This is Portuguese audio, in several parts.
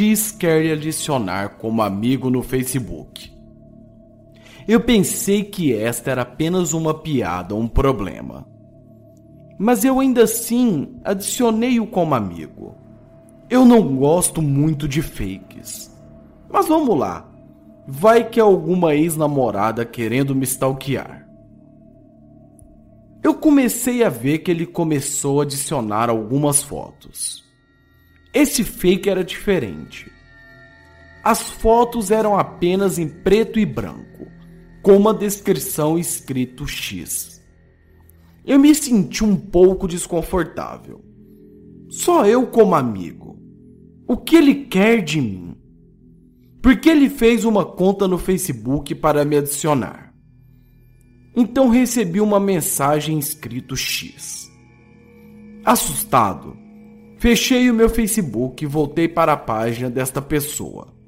X quer lhe adicionar como amigo no Facebook. Eu pensei que esta era apenas uma piada um problema. Mas eu ainda assim adicionei-o como amigo. Eu não gosto muito de fakes. Mas vamos lá. Vai que alguma ex-namorada querendo me stalkear. Eu comecei a ver que ele começou a adicionar algumas fotos. Esse fake era diferente. As fotos eram apenas em preto e branco, com uma descrição escrito X. Eu me senti um pouco desconfortável. Só eu como amigo. O que ele quer de mim? Porque ele fez uma conta no Facebook para me adicionar. Então recebi uma mensagem escrito X. Assustado, fechei o meu Facebook e voltei para a página desta pessoa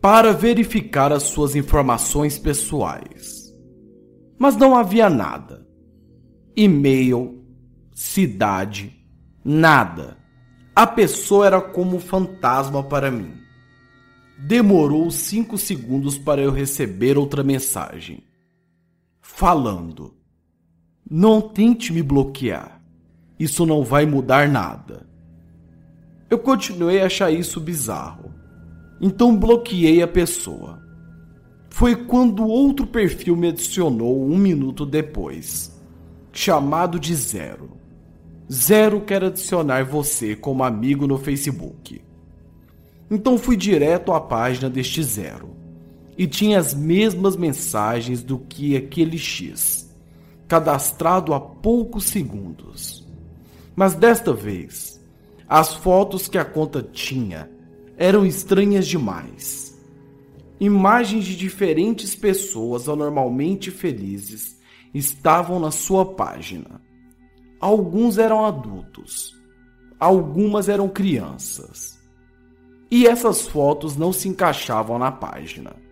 para verificar as suas informações pessoais. Mas não havia nada. E-mail, cidade, nada. A pessoa era como um fantasma para mim. Demorou cinco segundos para eu receber outra mensagem falando: Não tente me bloquear. Isso não vai mudar nada. Eu continuei a achar isso bizarro. Então bloqueei a pessoa. Foi quando outro perfil me adicionou um minuto depois, chamado de Zero. Zero quer adicionar você como amigo no Facebook. Então fui direto à página deste Zero e tinha as mesmas mensagens do que aquele X, cadastrado há poucos segundos. Mas desta vez, as fotos que a conta tinha eram estranhas demais. Imagens de diferentes pessoas anormalmente felizes estavam na sua página. Alguns eram adultos, algumas eram crianças. E essas fotos não se encaixavam na página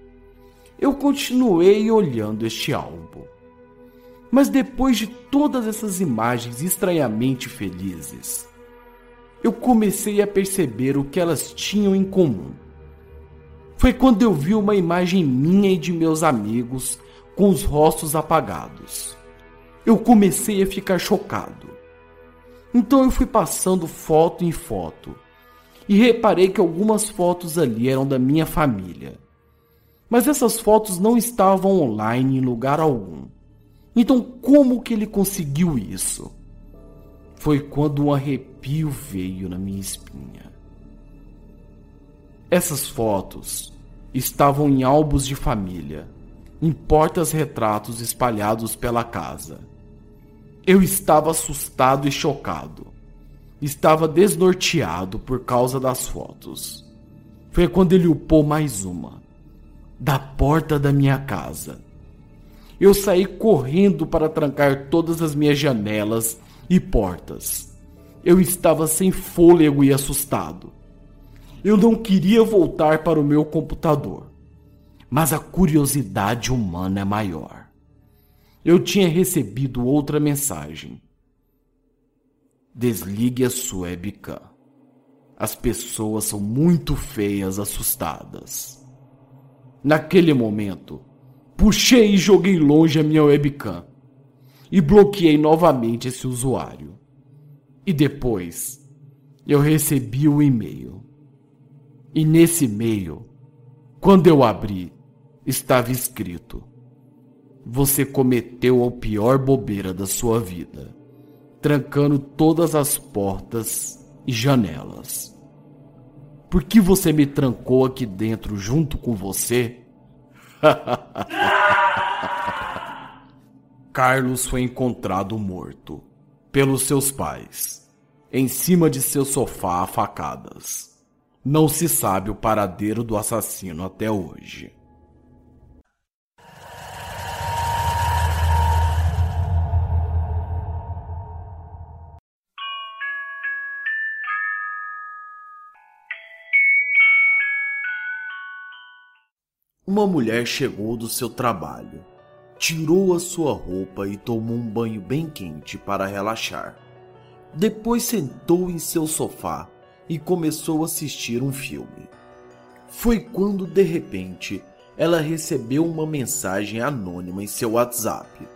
eu continuei olhando este álbum. Mas depois de todas essas imagens estranhamente felizes, eu comecei a perceber o que elas tinham em comum. Foi quando eu vi uma imagem minha e de meus amigos com os rostos apagados. Eu comecei a ficar chocado. Então eu fui passando foto em foto e reparei que algumas fotos ali eram da minha família mas essas fotos não estavam online em lugar algum. Então, como que ele conseguiu isso? Foi quando um arrepio veio na minha espinha. Essas fotos estavam em álbuns de família, em portas-retratos espalhados pela casa. Eu estava assustado e chocado. Estava desnorteado por causa das fotos. Foi quando ele upou mais uma da porta da minha casa. Eu saí correndo para trancar todas as minhas janelas e portas. Eu estava sem fôlego e assustado. Eu não queria voltar para o meu computador, mas a curiosidade humana é maior. Eu tinha recebido outra mensagem. Desligue a sua webcam. As pessoas são muito feias assustadas. Naquele momento, puxei e joguei longe a minha webcam e bloqueei novamente esse usuário. E depois, eu recebi o e-mail. E nesse e-mail, quando eu abri, estava escrito: Você cometeu a pior bobeira da sua vida, trancando todas as portas e janelas. Por que você me trancou aqui dentro junto com você? Carlos foi encontrado morto pelos seus pais, em cima de seu sofá a facadas. Não se sabe o paradeiro do assassino até hoje. Uma mulher chegou do seu trabalho, tirou a sua roupa e tomou um banho bem quente para relaxar. Depois sentou em seu sofá e começou a assistir um filme. Foi quando, de repente, ela recebeu uma mensagem anônima em seu WhatsApp,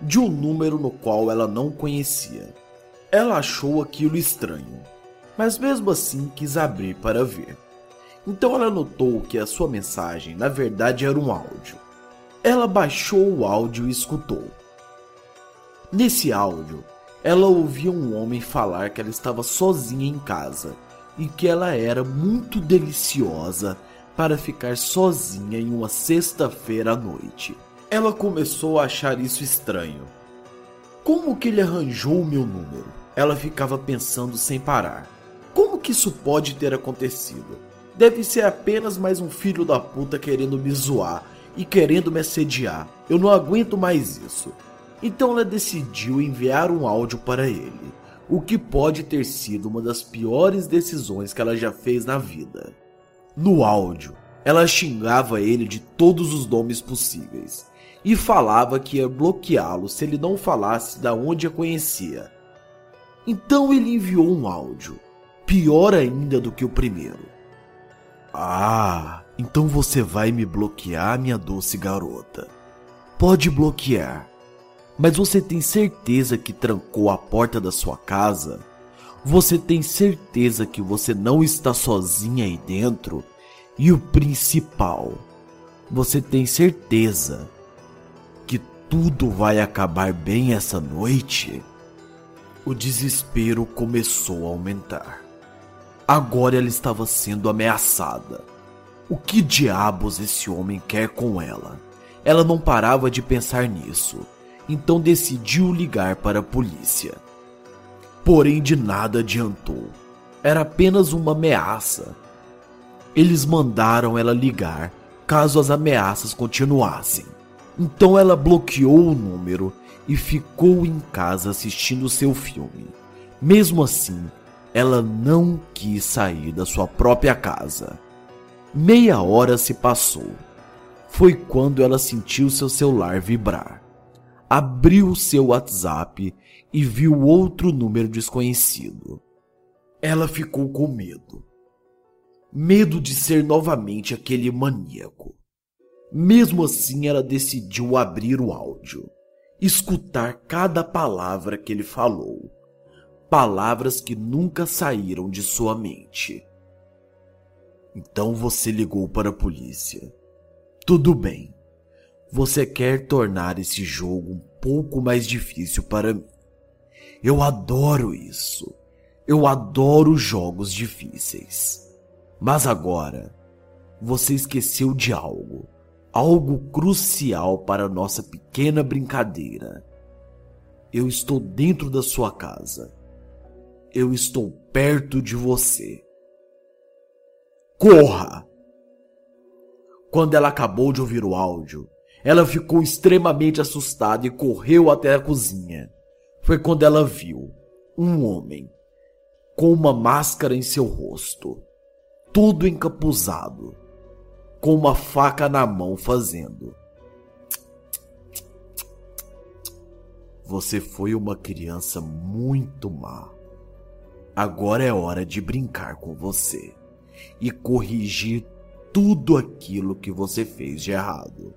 de um número no qual ela não conhecia. Ela achou aquilo estranho, mas mesmo assim quis abrir para ver. Então ela notou que a sua mensagem na verdade era um áudio. Ela baixou o áudio e escutou. Nesse áudio, ela ouvia um homem falar que ela estava sozinha em casa e que ela era muito deliciosa para ficar sozinha em uma sexta-feira à noite. Ela começou a achar isso estranho. Como que ele arranjou o meu número? Ela ficava pensando sem parar. Como que isso pode ter acontecido? Deve ser apenas mais um filho da puta querendo me zoar e querendo me assediar. Eu não aguento mais isso. Então ela decidiu enviar um áudio para ele, o que pode ter sido uma das piores decisões que ela já fez na vida. No áudio, ela xingava ele de todos os nomes possíveis e falava que ia bloqueá-lo se ele não falasse da onde a conhecia. Então ele enviou um áudio, pior ainda do que o primeiro. Ah, então você vai me bloquear, minha doce garota. Pode bloquear, mas você tem certeza que trancou a porta da sua casa? Você tem certeza que você não está sozinha aí dentro? E o principal, você tem certeza que tudo vai acabar bem essa noite? O desespero começou a aumentar. Agora ela estava sendo ameaçada. O que diabos esse homem quer com ela? Ela não parava de pensar nisso então decidiu ligar para a polícia. Porém, de nada adiantou. Era apenas uma ameaça. Eles mandaram ela ligar caso as ameaças continuassem. Então ela bloqueou o número e ficou em casa assistindo seu filme. Mesmo assim, ela não quis sair da sua própria casa. Meia hora se passou. Foi quando ela sentiu seu celular vibrar abriu seu WhatsApp e viu outro número desconhecido. Ela ficou com medo. Medo de ser novamente aquele maníaco. Mesmo assim, ela decidiu abrir o áudio, escutar cada palavra que ele falou. Palavras que nunca saíram de sua mente. Então você ligou para a polícia. Tudo bem. Você quer tornar esse jogo um pouco mais difícil para mim. Eu adoro isso. Eu adoro jogos difíceis. Mas agora, você esqueceu de algo. Algo crucial para nossa pequena brincadeira. Eu estou dentro da sua casa. Eu estou perto de você. Corra! Quando ela acabou de ouvir o áudio, ela ficou extremamente assustada e correu até a cozinha. Foi quando ela viu um homem com uma máscara em seu rosto, todo encapuzado, com uma faca na mão, fazendo. Você foi uma criança muito má. Agora é hora de brincar com você e corrigir tudo aquilo que você fez de errado.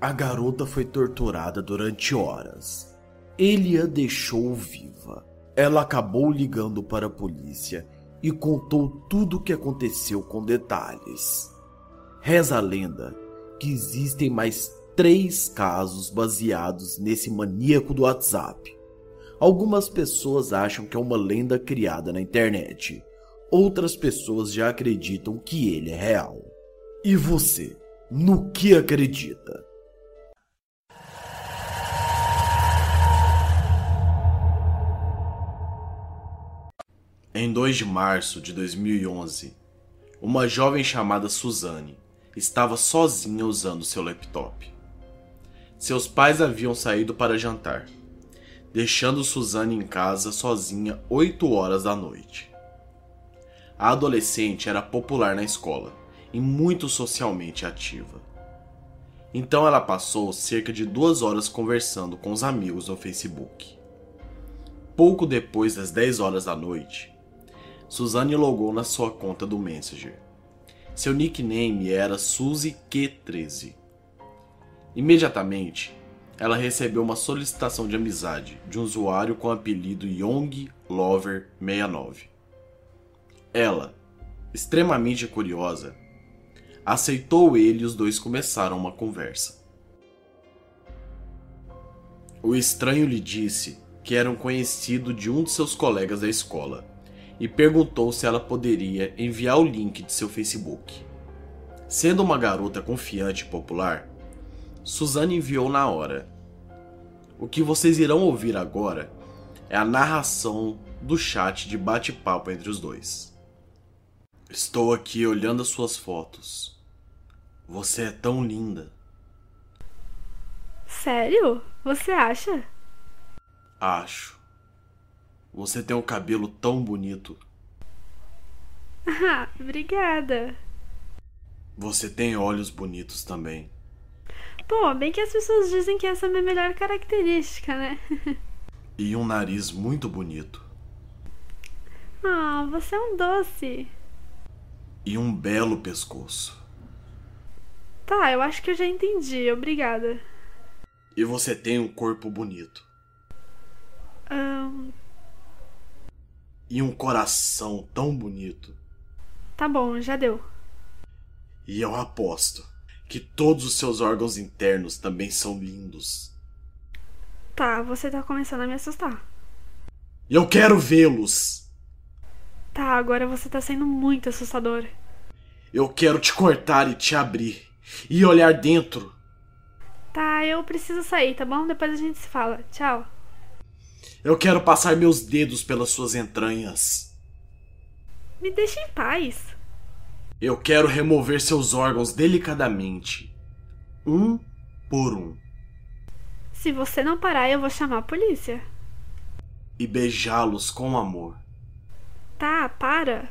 A garota foi torturada durante horas. Ele a deixou viva. Ela acabou ligando para a polícia e contou tudo o que aconteceu com detalhes. Reza a lenda que existem mais três casos baseados nesse maníaco do WhatsApp. Algumas pessoas acham que é uma lenda criada na internet. Outras pessoas já acreditam que ele é real. E você, no que acredita? Em 2 de março de 2011, uma jovem chamada Suzane estava sozinha usando seu laptop. Seus pais haviam saído para jantar, deixando Suzane em casa sozinha 8 horas da noite. A adolescente era popular na escola e muito socialmente ativa. Então ela passou cerca de duas horas conversando com os amigos no Facebook. Pouco depois das 10 horas da noite, Suzane logou na sua conta do Messenger. Seu nickname era Suzy Q13. Imediatamente, ela recebeu uma solicitação de amizade de um usuário com o apelido Young Lover 69. Ela, extremamente curiosa, aceitou ele e os dois começaram uma conversa. O estranho lhe disse que era um conhecido de um de seus colegas da escola e perguntou se ela poderia enviar o link de seu Facebook. Sendo uma garota confiante e popular, Suzane enviou na hora. O que vocês irão ouvir agora é a narração do chat de bate-papo entre os dois. Estou aqui olhando as suas fotos. Você é tão linda. Sério? Você acha? Acho. Você tem um cabelo tão bonito. Ah, obrigada. Você tem olhos bonitos também. Pô, bem que as pessoas dizem que essa é a minha melhor característica, né? e um nariz muito bonito. Ah, você é um doce. E um belo pescoço. Tá, eu acho que eu já entendi, obrigada. E você tem um corpo bonito. Um... E um coração tão bonito. Tá bom, já deu. E eu aposto que todos os seus órgãos internos também são lindos. Tá, você tá começando a me assustar. Eu quero vê-los! Tá, agora você tá sendo muito assustador. Eu quero te cortar e te abrir. E olhar dentro. Tá, eu preciso sair, tá bom? Depois a gente se fala. Tchau. Eu quero passar meus dedos pelas suas entranhas. Me deixe em paz. Eu quero remover seus órgãos delicadamente, um por um. Se você não parar, eu vou chamar a polícia. E beijá-los com amor. Tá, para.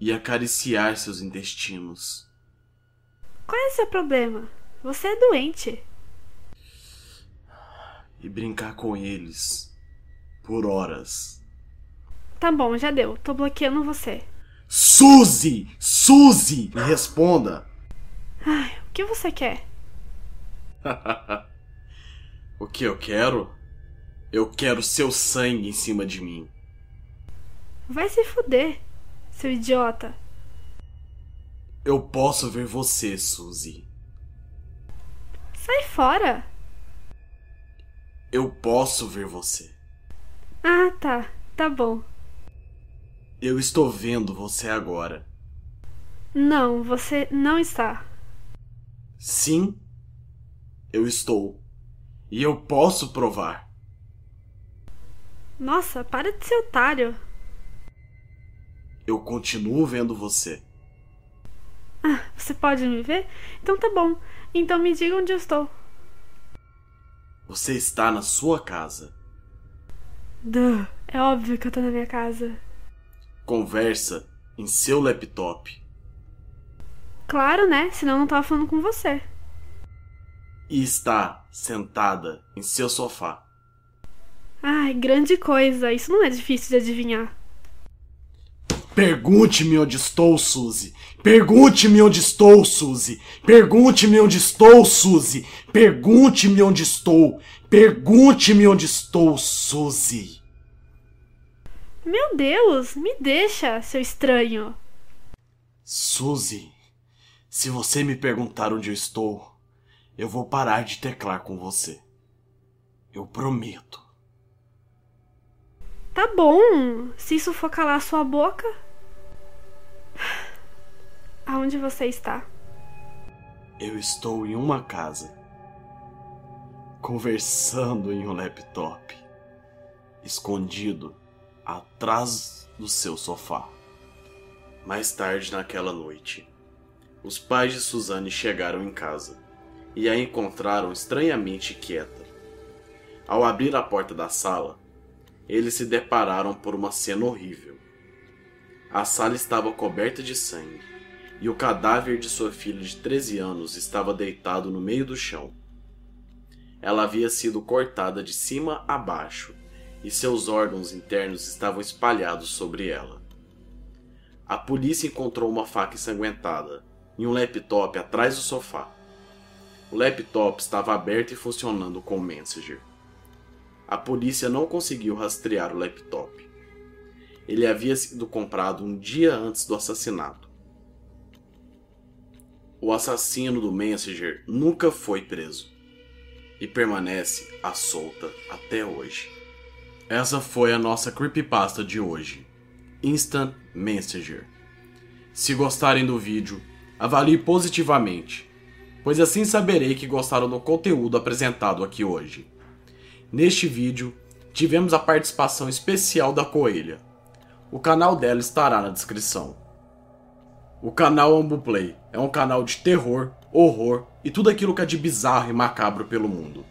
E acariciar seus intestinos. Qual é o seu problema? Você é doente. E brincar com eles por horas. Tá bom, já deu. Tô bloqueando você. Suzy! Suzy! Me responda! Ai, o que você quer? o que eu quero? Eu quero seu sangue em cima de mim. Vai se fuder, seu idiota. Eu posso ver você, Suzy. Sai fora! Eu posso ver você. Ah, tá. Tá bom. Eu estou vendo você agora. Não, você não está. Sim, eu estou. E eu posso provar. Nossa, para de ser otário. Eu continuo vendo você. Ah, você pode me ver? Então tá bom. Então me diga onde eu estou. Você está na sua casa. Duh, é óbvio que eu tô na minha casa conversa em seu laptop. Claro, né? Senão eu não tava falando com você. E está sentada em seu sofá. Ai, grande coisa. Isso não é difícil de adivinhar. Pergunte-me onde estou, Suzy. Pergunte-me onde estou, Suzy. Pergunte-me onde estou, Suzy. Pergunte-me onde estou. Pergunte-me onde estou, Suzy. Meu Deus, me deixa, seu estranho. Suzy, se você me perguntar onde eu estou, eu vou parar de teclar com você. Eu prometo. Tá bom, se isso for calar sua boca. Aonde você está? Eu estou em uma casa, conversando em um laptop, escondido atrás do seu sofá. Mais tarde naquela noite, os pais de Suzanne chegaram em casa e a encontraram estranhamente quieta. Ao abrir a porta da sala, eles se depararam por uma cena horrível. A sala estava coberta de sangue e o cadáver de sua filha de 13 anos estava deitado no meio do chão. Ela havia sido cortada de cima a baixo e seus órgãos internos estavam espalhados sobre ela. a polícia encontrou uma faca ensanguentada e um laptop atrás do sofá. O laptop estava aberto e funcionando com o Messenger. A polícia não conseguiu rastrear o laptop. Ele havia sido comprado um dia antes do assassinato. O assassino do Messenger nunca foi preso e permanece à solta até hoje. Essa foi a nossa creepypasta de hoje. Instant Messenger. Se gostarem do vídeo, avalie positivamente, pois assim saberei que gostaram do conteúdo apresentado aqui hoje. Neste vídeo, tivemos a participação especial da Coelha. O canal dela estará na descrição. O canal Ambuplay é um canal de terror, horror e tudo aquilo que é de bizarro e macabro pelo mundo.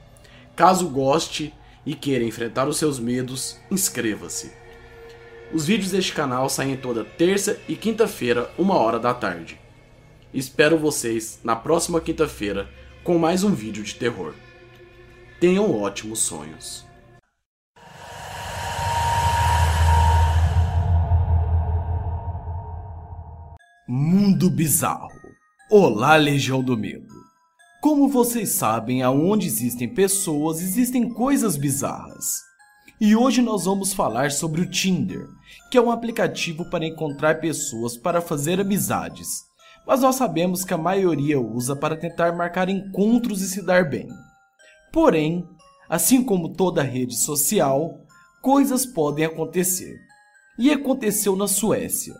Caso goste e queira enfrentar os seus medos, inscreva-se. Os vídeos deste canal saem toda terça e quinta-feira, uma hora da tarde. Espero vocês na próxima quinta-feira com mais um vídeo de terror. Tenham ótimos sonhos. Mundo Bizarro. Olá, Legião do Medo. Como vocês sabem, aonde existem pessoas, existem coisas bizarras. E hoje nós vamos falar sobre o Tinder, que é um aplicativo para encontrar pessoas para fazer amizades. Mas nós sabemos que a maioria usa para tentar marcar encontros e se dar bem. Porém, assim como toda rede social, coisas podem acontecer. E aconteceu na Suécia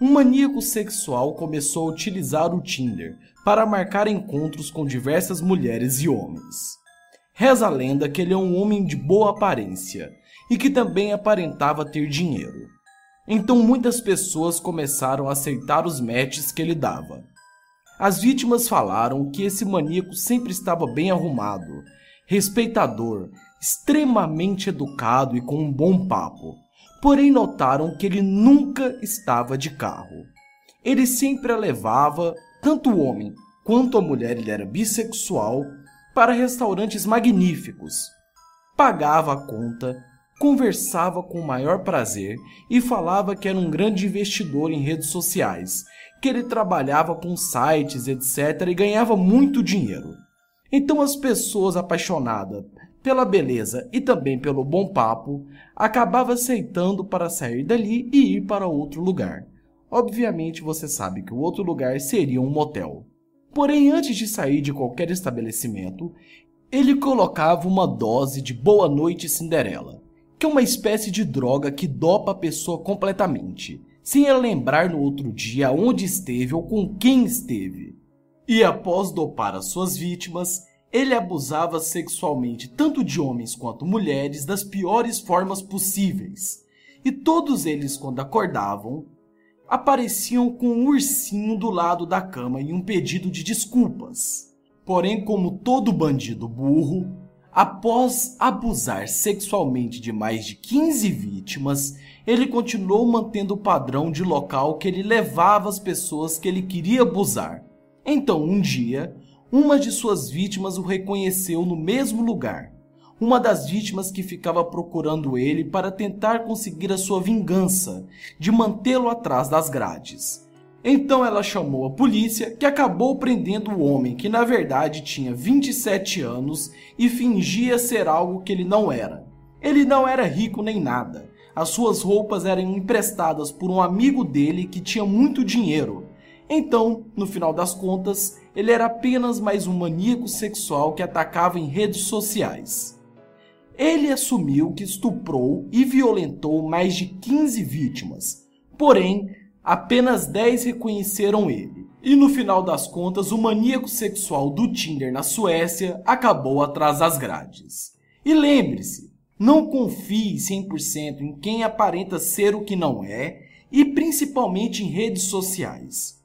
um maníaco sexual começou a utilizar o Tinder para marcar encontros com diversas mulheres e homens. Reza a lenda que ele é um homem de boa aparência e que também aparentava ter dinheiro. Então muitas pessoas começaram a aceitar os matches que ele dava. As vítimas falaram que esse maníaco sempre estava bem arrumado, respeitador, extremamente educado e com um bom papo porém notaram que ele nunca estava de carro. Ele sempre a levava, tanto o homem quanto a mulher, ele era bissexual, para restaurantes magníficos. Pagava a conta, conversava com o maior prazer e falava que era um grande investidor em redes sociais, que ele trabalhava com sites, etc., e ganhava muito dinheiro. Então as pessoas apaixonadas pela beleza e também pelo bom papo, acabava aceitando para sair dali e ir para outro lugar. Obviamente você sabe que o outro lugar seria um motel. Porém, antes de sair de qualquer estabelecimento, ele colocava uma dose de Boa Noite Cinderela, que é uma espécie de droga que dopa a pessoa completamente, sem ela lembrar no outro dia onde esteve ou com quem esteve. E após dopar as suas vítimas, ele abusava sexualmente tanto de homens quanto mulheres das piores formas possíveis. E todos eles, quando acordavam, apareciam com um ursinho do lado da cama e um pedido de desculpas. Porém, como todo bandido burro, após abusar sexualmente de mais de 15 vítimas, ele continuou mantendo o padrão de local que ele levava as pessoas que ele queria abusar. Então, um dia, uma de suas vítimas o reconheceu no mesmo lugar. Uma das vítimas que ficava procurando ele para tentar conseguir a sua vingança, de mantê-lo atrás das grades. Então ela chamou a polícia, que acabou prendendo o homem, que na verdade tinha 27 anos e fingia ser algo que ele não era. Ele não era rico nem nada. As suas roupas eram emprestadas por um amigo dele que tinha muito dinheiro. Então, no final das contas, ele era apenas mais um maníaco sexual que atacava em redes sociais. Ele assumiu que estuprou e violentou mais de 15 vítimas, porém, apenas 10 reconheceram ele. E no final das contas, o maníaco sexual do Tinder na Suécia acabou atrás das grades. E lembre-se, não confie 100% em quem aparenta ser o que não é e principalmente em redes sociais.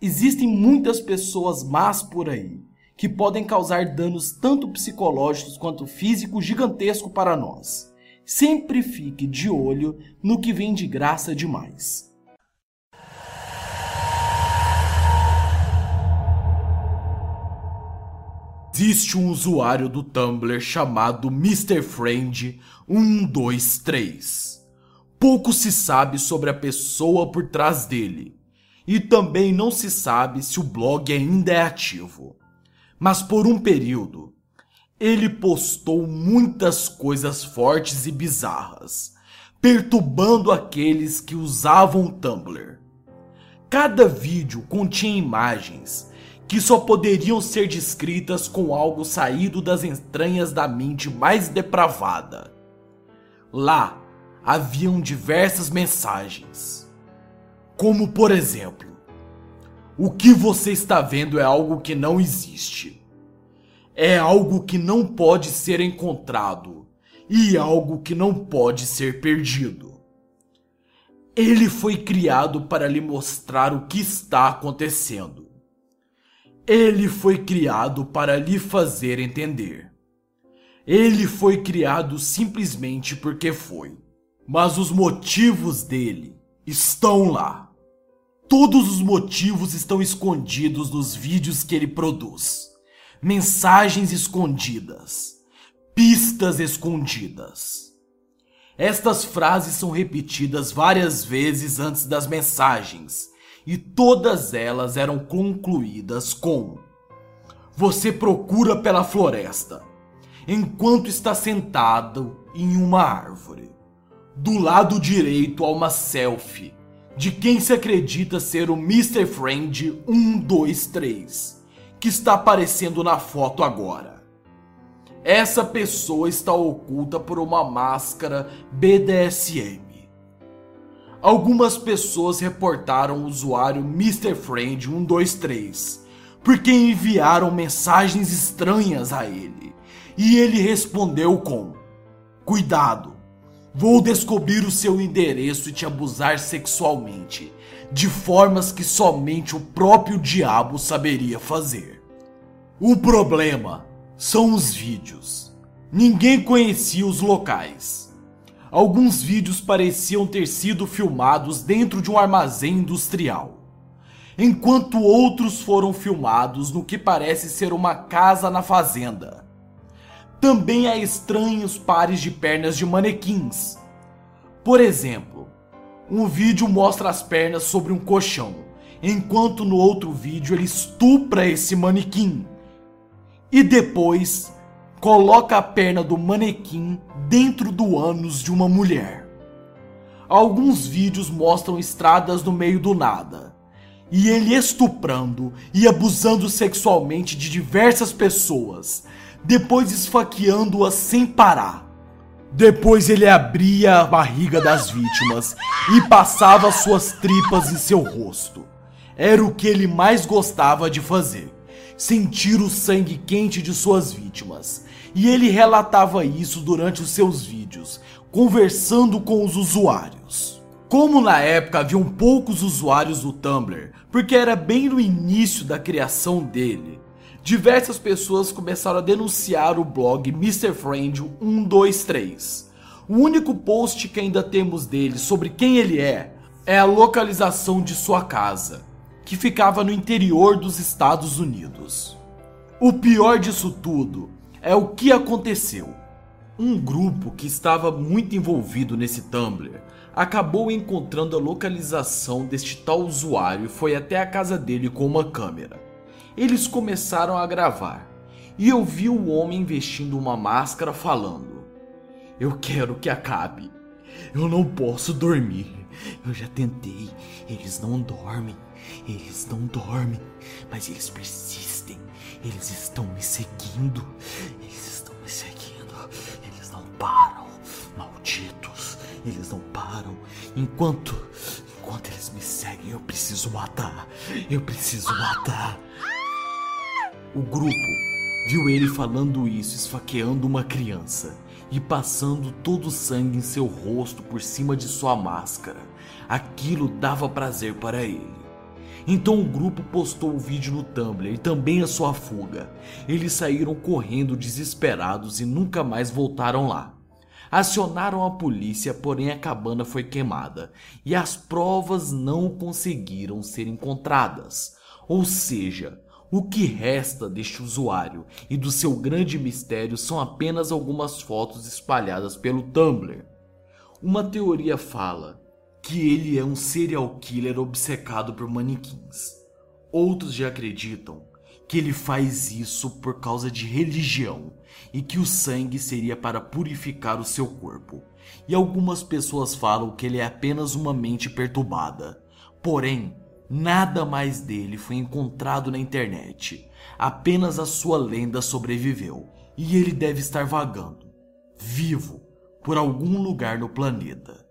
Existem muitas pessoas más por aí que podem causar danos tanto psicológicos quanto físicos gigantesco para nós. Sempre fique de olho no que vem de graça demais. Existe um usuário do Tumblr chamado Mr. Friend 123 Pouco se sabe sobre a pessoa por trás dele, e também não se sabe se o blog ainda é ativo. Mas por um período, ele postou muitas coisas fortes e bizarras, perturbando aqueles que usavam o Tumblr. Cada vídeo continha imagens que só poderiam ser descritas com algo saído das entranhas da mente mais depravada. Lá haviam diversas mensagens, como por exemplo: O que você está vendo é algo que não existe. É algo que não pode ser encontrado e algo que não pode ser perdido. Ele foi criado para lhe mostrar o que está acontecendo. Ele foi criado para lhe fazer entender. Ele foi criado simplesmente porque foi. Mas os motivos dele estão lá. Todos os motivos estão escondidos nos vídeos que ele produz. Mensagens escondidas. Pistas escondidas. Estas frases são repetidas várias vezes antes das mensagens, e todas elas eram concluídas com: Você procura pela floresta, enquanto está sentado em uma árvore. Do lado direito há uma selfie de quem se acredita ser o Mr. Friend 123, que está aparecendo na foto agora. Essa pessoa está oculta por uma máscara BDSM. Algumas pessoas reportaram o usuário Mr. Friend 123 porque enviaram mensagens estranhas a ele. E ele respondeu com: Cuidado, vou descobrir o seu endereço e te abusar sexualmente, de formas que somente o próprio diabo saberia fazer. O problema são os vídeos. Ninguém conhecia os locais. Alguns vídeos pareciam ter sido filmados dentro de um armazém industrial, enquanto outros foram filmados no que parece ser uma casa na fazenda. Também há estranhos pares de pernas de manequins. Por exemplo, um vídeo mostra as pernas sobre um colchão, enquanto no outro vídeo ele estupra esse manequim e depois coloca a perna do manequim dentro do ânus de uma mulher. Alguns vídeos mostram estradas no meio do nada, e ele estuprando e abusando sexualmente de diversas pessoas, depois esfaqueando-as sem parar. Depois ele abria a barriga das vítimas e passava suas tripas em seu rosto. Era o que ele mais gostava de fazer sentir o sangue quente de suas vítimas. E ele relatava isso durante os seus vídeos, conversando com os usuários. Como na época haviam poucos usuários do Tumblr, porque era bem no início da criação dele, diversas pessoas começaram a denunciar o blog Mr. Friend 123. O único post que ainda temos dele sobre quem ele é é a localização de sua casa que ficava no interior dos Estados Unidos. O pior disso tudo é o que aconteceu. Um grupo que estava muito envolvido nesse Tumblr acabou encontrando a localização deste tal usuário e foi até a casa dele com uma câmera. Eles começaram a gravar e eu vi o homem vestindo uma máscara falando: Eu quero que acabe. Eu não posso dormir. Eu já tentei. Eles não dormem. Eles não dormem, mas eles persistem. Eles estão me seguindo. Eles estão me seguindo. Eles não param. Malditos. Eles não param. Enquanto. Enquanto eles me seguem, eu preciso matar. Eu preciso matar. O grupo viu ele falando isso, esfaqueando uma criança e passando todo o sangue em seu rosto por cima de sua máscara. Aquilo dava prazer para ele. Então o grupo postou o vídeo no Tumblr e também a sua fuga. Eles saíram correndo desesperados e nunca mais voltaram lá. Acionaram a polícia, porém a cabana foi queimada e as provas não conseguiram ser encontradas. Ou seja, o que resta deste usuário e do seu grande mistério são apenas algumas fotos espalhadas pelo Tumblr. Uma teoria fala que ele é um serial killer obcecado por manequins. Outros já acreditam que ele faz isso por causa de religião e que o sangue seria para purificar o seu corpo. E algumas pessoas falam que ele é apenas uma mente perturbada. Porém, nada mais dele foi encontrado na internet. Apenas a sua lenda sobreviveu e ele deve estar vagando, vivo, por algum lugar no planeta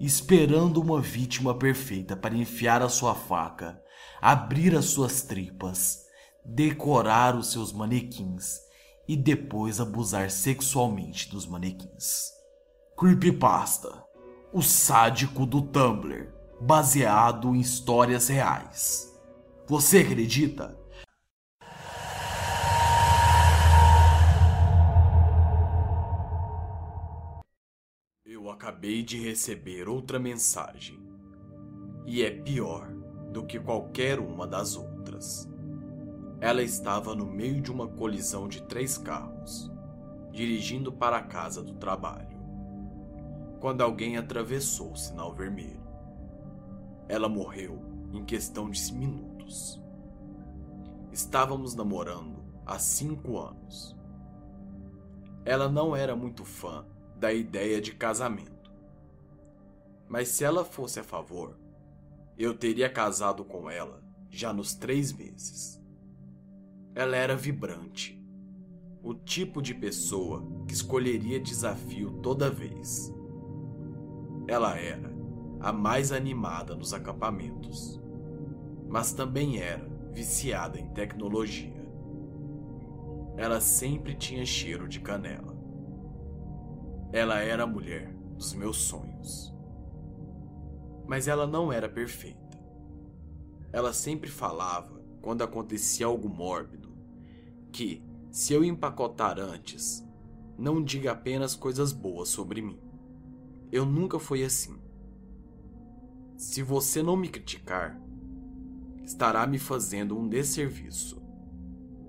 esperando uma vítima perfeita para enfiar a sua faca, abrir as suas tripas, decorar os seus manequins e depois abusar sexualmente dos manequins. Creepypasta, o sádico do Tumblr, baseado em histórias reais. Você acredita? acabei de receber outra mensagem. E é pior do que qualquer uma das outras. Ela estava no meio de uma colisão de três carros, dirigindo para a casa do trabalho, quando alguém atravessou o sinal vermelho. Ela morreu em questão de minutos. Estávamos namorando há cinco anos. Ela não era muito fã da ideia de casamento mas se ela fosse a favor, eu teria casado com ela já nos três meses. Ela era vibrante, o tipo de pessoa que escolheria desafio toda vez. Ela era a mais animada nos acampamentos, mas também era viciada em tecnologia. Ela sempre tinha cheiro de canela. Ela era a mulher dos meus sonhos mas ela não era perfeita. Ela sempre falava, quando acontecia algo mórbido, que, se eu empacotar antes, não diga apenas coisas boas sobre mim. Eu nunca fui assim. Se você não me criticar, estará me fazendo um desserviço.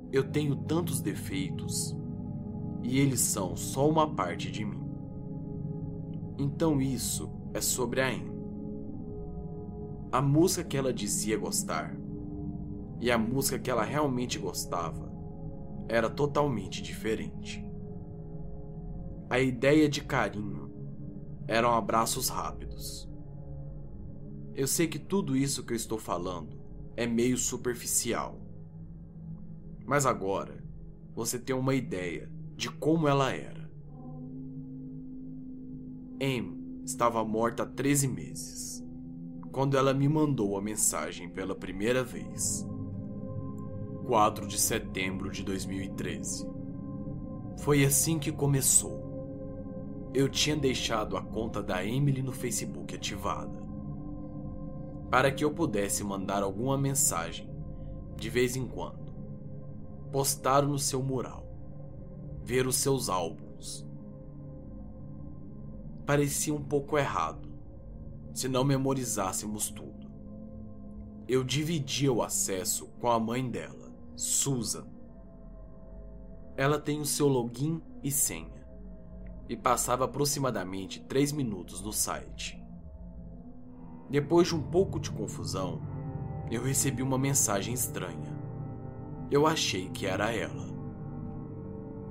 Eu tenho tantos defeitos e eles são só uma parte de mim. Então isso é sobre a Anne a música que ela dizia gostar e a música que ela realmente gostava era totalmente diferente. A ideia de carinho eram abraços rápidos. Eu sei que tudo isso que eu estou falando é meio superficial. Mas agora você tem uma ideia de como ela era. Em estava morta há 13 meses quando ela me mandou a mensagem pela primeira vez. 4 de setembro de 2013. Foi assim que começou. Eu tinha deixado a conta da Emily no Facebook ativada para que eu pudesse mandar alguma mensagem de vez em quando, postar no seu mural, ver os seus álbuns. Parecia um pouco errado se não memorizássemos tudo. Eu dividia o acesso com a mãe dela, Susan. Ela tem o seu login e senha, e passava aproximadamente três minutos no site. Depois de um pouco de confusão, eu recebi uma mensagem estranha. Eu achei que era ela.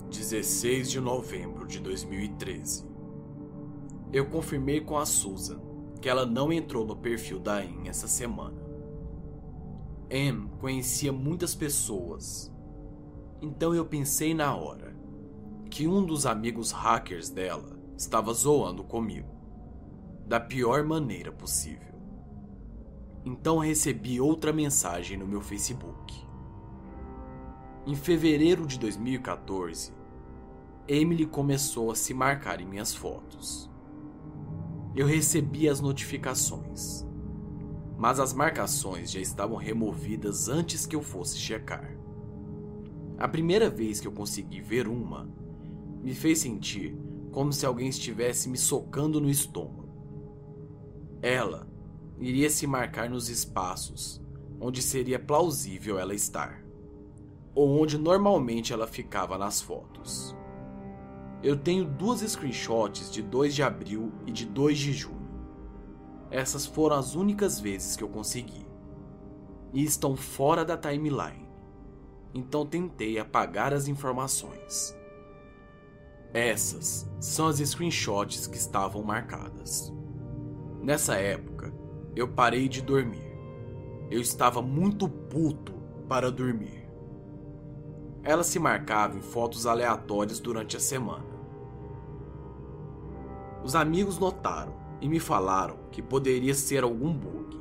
16 de novembro de 2013. Eu confirmei com a Susan que ela não entrou no perfil da Em essa semana. Em conhecia muitas pessoas, então eu pensei na hora que um dos amigos hackers dela estava zoando comigo, da pior maneira possível. Então recebi outra mensagem no meu Facebook. Em fevereiro de 2014, Emily começou a se marcar em minhas fotos eu recebi as notificações, mas as marcações já estavam removidas antes que eu fosse checar. A primeira vez que eu consegui ver uma, me fez sentir como se alguém estivesse me socando no estômago. Ela iria se marcar nos espaços onde seria plausível ela estar, ou onde normalmente ela ficava nas fotos. Eu tenho duas screenshots de 2 de abril e de 2 de junho. Essas foram as únicas vezes que eu consegui. E estão fora da timeline. Então tentei apagar as informações. Essas são as screenshots que estavam marcadas. Nessa época, eu parei de dormir. Eu estava muito puto para dormir. Ela se marcava em fotos aleatórias durante a semana. Os amigos notaram e me falaram que poderia ser algum bug.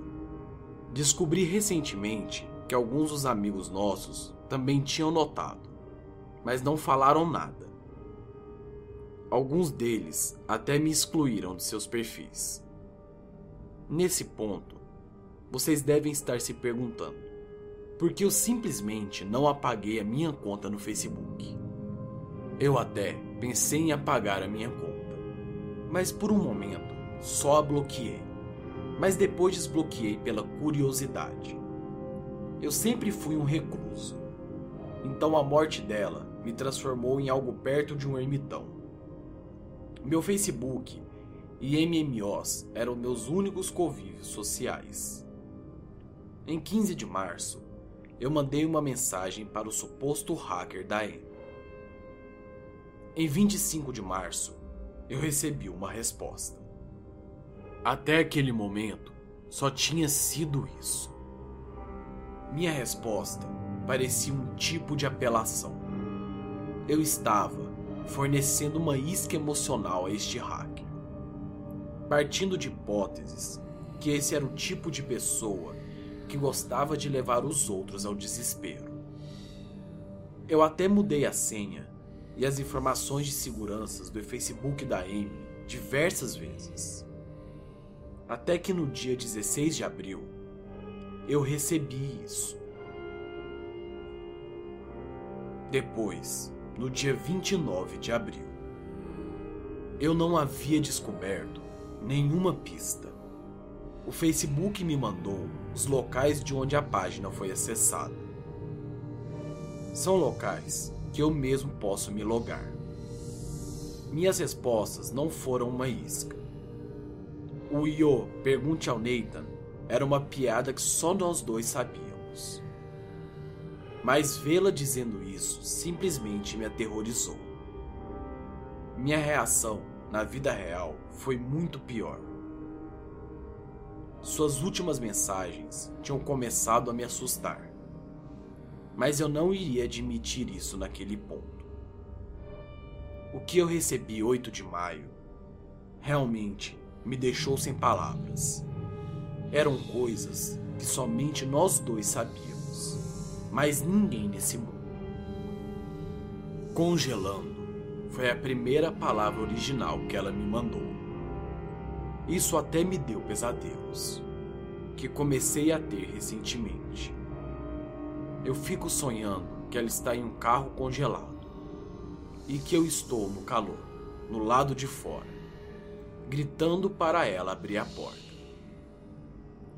Descobri recentemente que alguns dos amigos nossos também tinham notado, mas não falaram nada. Alguns deles até me excluíram de seus perfis. Nesse ponto, vocês devem estar se perguntando: por que eu simplesmente não apaguei a minha conta no Facebook? Eu até pensei em apagar a minha conta, mas por um momento só a bloqueei. Mas depois desbloqueei pela curiosidade. Eu sempre fui um recluso, então a morte dela me transformou em algo perto de um ermitão. Meu Facebook e MMOs eram meus únicos convívios sociais. Em 15 de março, eu mandei uma mensagem para o suposto hacker da M. Em 25 de março, eu recebi uma resposta. Até aquele momento, só tinha sido isso. Minha resposta parecia um tipo de apelação. Eu estava fornecendo uma isca emocional a este hacker, partindo de hipóteses que esse era o tipo de pessoa que gostava de levar os outros ao desespero. Eu até mudei a senha e as informações de seguranças do Facebook da Amy diversas vezes. Até que no dia 16 de abril, eu recebi isso. Depois, no dia 29 de abril, eu não havia descoberto nenhuma pista. O Facebook me mandou os locais de onde a página foi acessada. São locais que eu mesmo posso me logar. Minhas respostas não foram uma isca. O Io pergunte ao Nathan era uma piada que só nós dois sabíamos. Mas vê-la dizendo isso simplesmente me aterrorizou. Minha reação na vida real foi muito pior. Suas últimas mensagens tinham começado a me assustar. Mas eu não iria admitir isso naquele ponto. O que eu recebi 8 de maio realmente me deixou sem palavras. Eram coisas que somente nós dois sabíamos, mas ninguém nesse mundo. Congelando foi a primeira palavra original que ela me mandou. Isso até me deu pesadelos, que comecei a ter recentemente. Eu fico sonhando que ela está em um carro congelado e que eu estou no calor, no lado de fora, gritando para ela abrir a porta.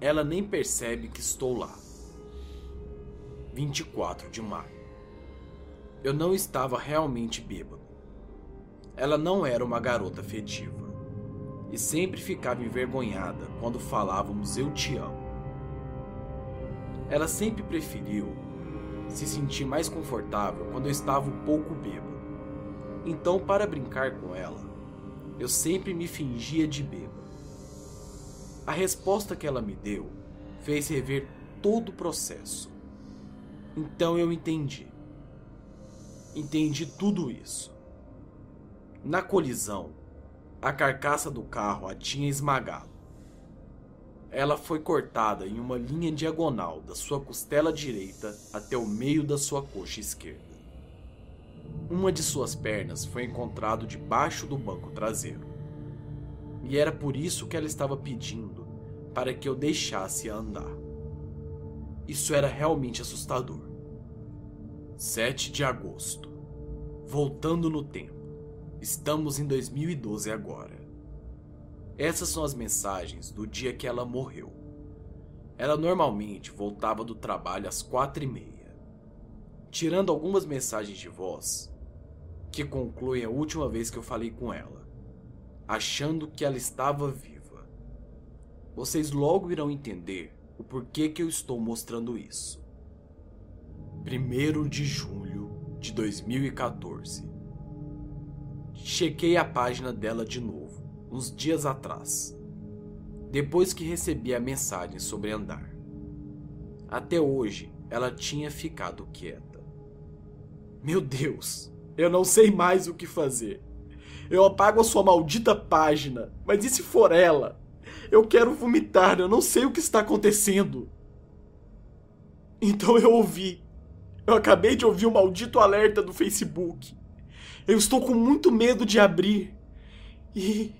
Ela nem percebe que estou lá. 24 de maio. Eu não estava realmente bêbado. Ela não era uma garota fedida e sempre ficava envergonhada quando falávamos eu te amo. Ela sempre preferiu se sentir mais confortável quando eu estava um pouco bêbado. Então, para brincar com ela, eu sempre me fingia de bêbado. A resposta que ela me deu fez rever todo o processo. Então eu entendi. Entendi tudo isso. Na colisão, a carcaça do carro a tinha esmagado. Ela foi cortada em uma linha diagonal da sua costela direita até o meio da sua coxa esquerda. Uma de suas pernas foi encontrado debaixo do banco traseiro. E era por isso que ela estava pedindo para que eu deixasse andar. Isso era realmente assustador. 7 de agosto. Voltando no tempo. Estamos em 2012 agora. Essas são as mensagens do dia que ela morreu. Ela normalmente voltava do trabalho às quatro e meia. Tirando algumas mensagens de voz, que concluem a última vez que eu falei com ela, achando que ela estava viva. Vocês logo irão entender o porquê que eu estou mostrando isso. 1 de julho de 2014. Chequei a página dela de novo, uns dias atrás, depois que recebi a mensagem sobre andar. Até hoje, ela tinha ficado quieta. Meu Deus, eu não sei mais o que fazer. Eu apago a sua maldita página, mas e se for ela? Eu quero vomitar, eu não sei o que está acontecendo. Então eu ouvi. Eu acabei de ouvir o maldito alerta do Facebook. Eu estou com muito medo de abrir. E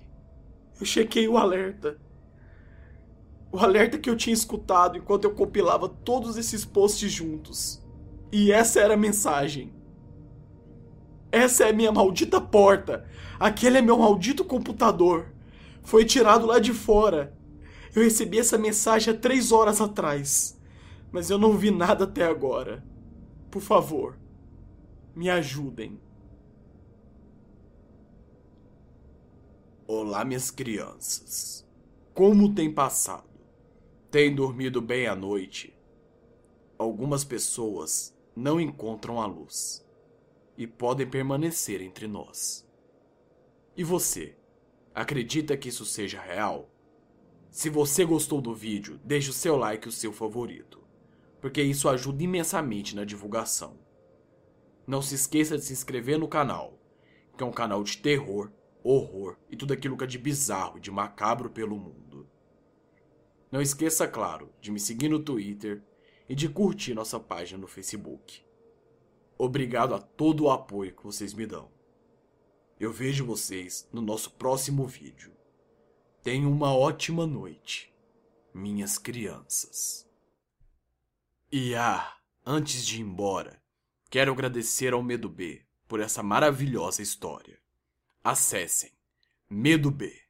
eu chequei o alerta. O alerta que eu tinha escutado enquanto eu compilava todos esses posts juntos. E essa era a mensagem. Essa é minha maldita porta. Aquele é meu maldito computador. Foi tirado lá de fora. Eu recebi essa mensagem há três horas atrás. Mas eu não vi nada até agora. Por favor, me ajudem. Olá, minhas crianças. Como tem passado? Tem dormido bem à noite? Algumas pessoas não encontram a luz e podem permanecer entre nós. E você, acredita que isso seja real? Se você gostou do vídeo, deixe o seu like e o seu favorito, porque isso ajuda imensamente na divulgação. Não se esqueça de se inscrever no canal, que é um canal de terror, horror e tudo aquilo que é de bizarro e de macabro pelo mundo. Não esqueça, claro, de me seguir no Twitter e de curtir nossa página no Facebook. Obrigado a todo o apoio que vocês me dão. Eu vejo vocês no nosso próximo vídeo. Tenham uma ótima noite, minhas crianças. E ah, antes de ir embora, quero agradecer ao Medo B por essa maravilhosa história. Acessem. Medob.com.br